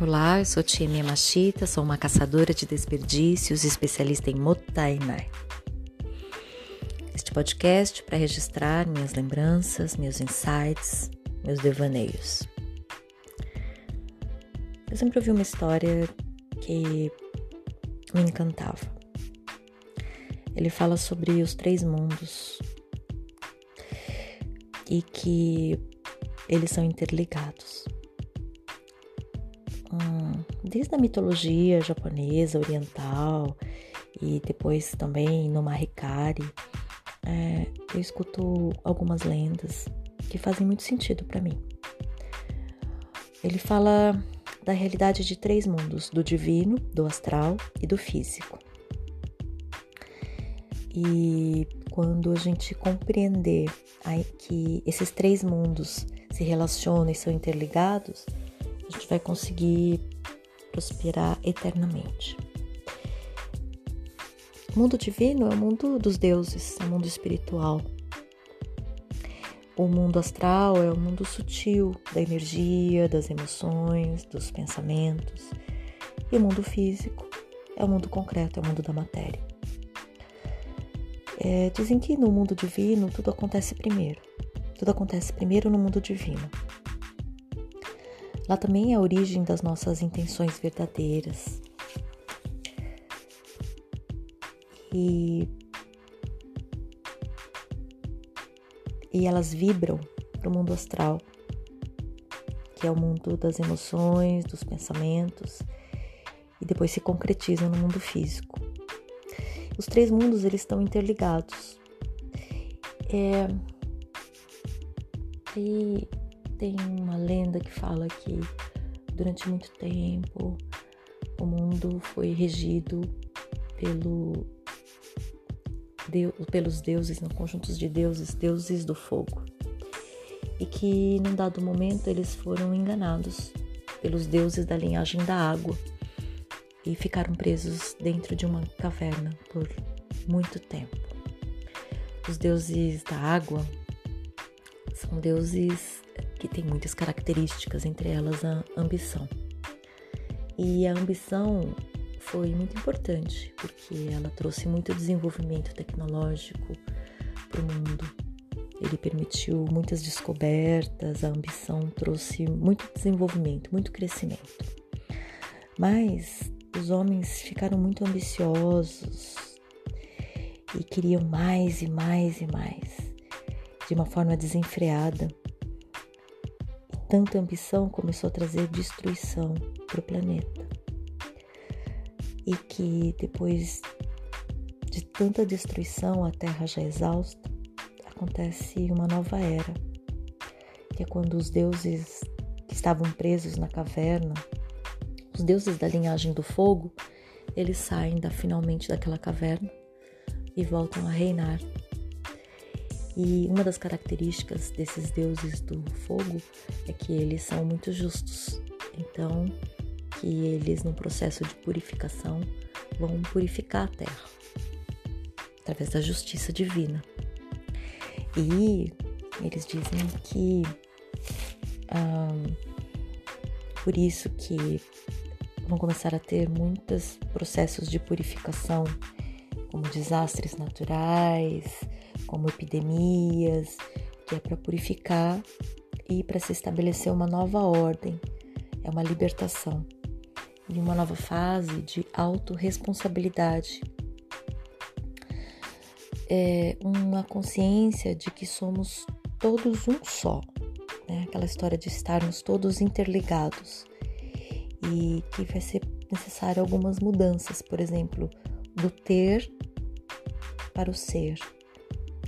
Olá, eu sou Tia Machita, sou uma caçadora de desperdícios, especialista em Motainai. Este podcast para registrar minhas lembranças, meus insights, meus devaneios. Eu sempre ouvi uma história que me encantava. Ele fala sobre os três mundos e que eles são interligados desde a mitologia japonesa, oriental e depois também no Mahikari, é, eu escuto algumas lendas que fazem muito sentido para mim. Ele fala da realidade de três mundos: do divino, do astral e do físico. E quando a gente compreender que esses três mundos se relacionam e são interligados, a gente vai conseguir prosperar eternamente. O mundo divino é o mundo dos deuses, é o mundo espiritual. O mundo astral é o mundo sutil da energia, das emoções, dos pensamentos. E o mundo físico é o mundo concreto, é o mundo da matéria. É, dizem que no mundo divino tudo acontece primeiro. Tudo acontece primeiro no mundo divino. Lá também é a origem das nossas intenções verdadeiras. E, e elas vibram para o mundo astral, que é o mundo das emoções, dos pensamentos, e depois se concretizam no mundo físico. Os três mundos eles estão interligados. É, e tem uma lenda que fala que durante muito tempo o mundo foi regido pelo pelos deuses, no conjuntos de deuses, deuses do fogo. E que num dado momento eles foram enganados pelos deuses da linhagem da água e ficaram presos dentro de uma caverna por muito tempo. Os deuses da água são deuses que tem muitas características, entre elas a ambição. E a ambição foi muito importante porque ela trouxe muito desenvolvimento tecnológico para o mundo. Ele permitiu muitas descobertas, a ambição trouxe muito desenvolvimento, muito crescimento. Mas os homens ficaram muito ambiciosos e queriam mais e mais e mais, de uma forma desenfreada tanta ambição começou a trazer destruição para o planeta. E que depois de tanta destruição, a Terra já exausta, acontece uma nova era, que é quando os deuses que estavam presos na caverna, os deuses da linhagem do fogo, eles saem da, finalmente daquela caverna e voltam a reinar e uma das características desses deuses do fogo é que eles são muito justos. Então, que eles no processo de purificação vão purificar a terra através da justiça divina. E eles dizem que por isso que vão começar a ter muitos processos de purificação, como desastres naturais, como epidemias, que é para purificar e para se estabelecer uma nova ordem, é uma libertação e uma nova fase de autorresponsabilidade. É uma consciência de que somos todos um só, né? aquela história de estarmos todos interligados e que vai ser necessário algumas mudanças, por exemplo, do ter para o ser,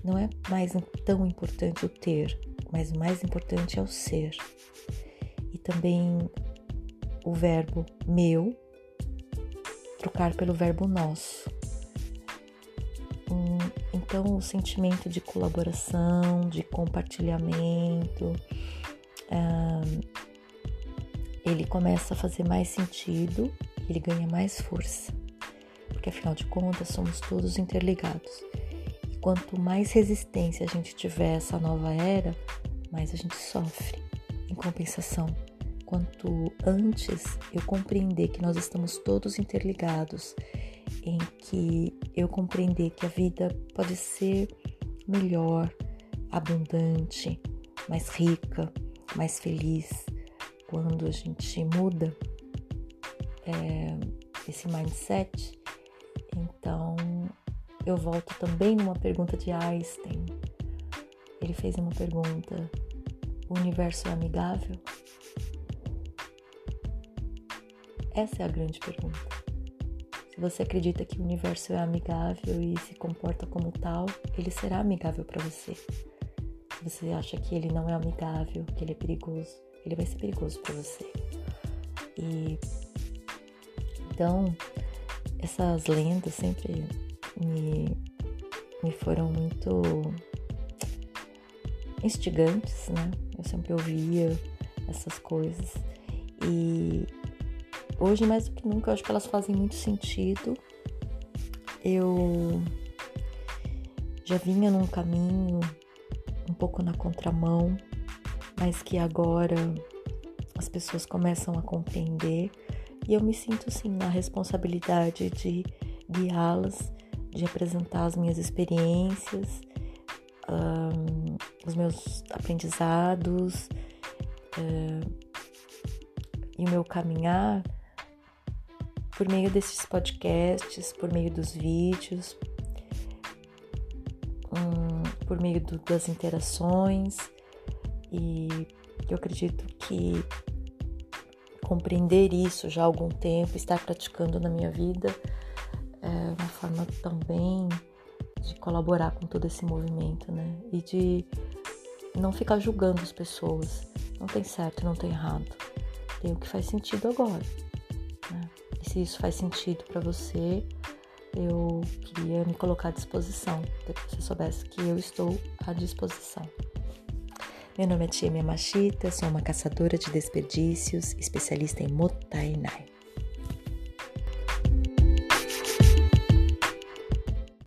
não é mais tão importante o ter, mas o mais importante é o ser. E também o verbo meu trocar pelo verbo nosso. Então, o sentimento de colaboração, de compartilhamento, ele começa a fazer mais sentido, ele ganha mais força, porque afinal de contas somos todos interligados quanto mais resistência a gente tiver a essa nova era, mais a gente sofre. Em compensação, quanto antes eu compreender que nós estamos todos interligados, em que eu compreender que a vida pode ser melhor, abundante, mais rica, mais feliz, quando a gente muda é, esse mindset, eu volto também numa pergunta de Einstein. Ele fez uma pergunta: o universo é amigável? Essa é a grande pergunta. Se você acredita que o universo é amigável e se comporta como tal, ele será amigável para você. Se você acha que ele não é amigável, que ele é perigoso, ele vai ser perigoso para você. E então, essas lendas sempre me, me foram muito instigantes, né? Eu sempre ouvia essas coisas. E Hoje, mais do que nunca, eu acho que elas fazem muito sentido. Eu já vinha num caminho um pouco na contramão, mas que agora as pessoas começam a compreender e eu me sinto sim na responsabilidade de guiá-las, de apresentar as minhas experiências, um, os meus aprendizados uh, e o meu caminhar por meio desses podcasts, por meio dos vídeos, um, por meio do, das interações. E eu acredito que compreender isso já há algum tempo, estar praticando na minha vida é uma forma também de colaborar com todo esse movimento, né? E de não ficar julgando as pessoas. Não tem certo, não tem errado. Tem o que faz sentido agora. Né? se isso faz sentido para você, eu queria me colocar à disposição, para que você soubesse que eu estou à disposição. Meu nome é Tia Machita, sou uma caçadora de desperdícios, especialista em Motainai.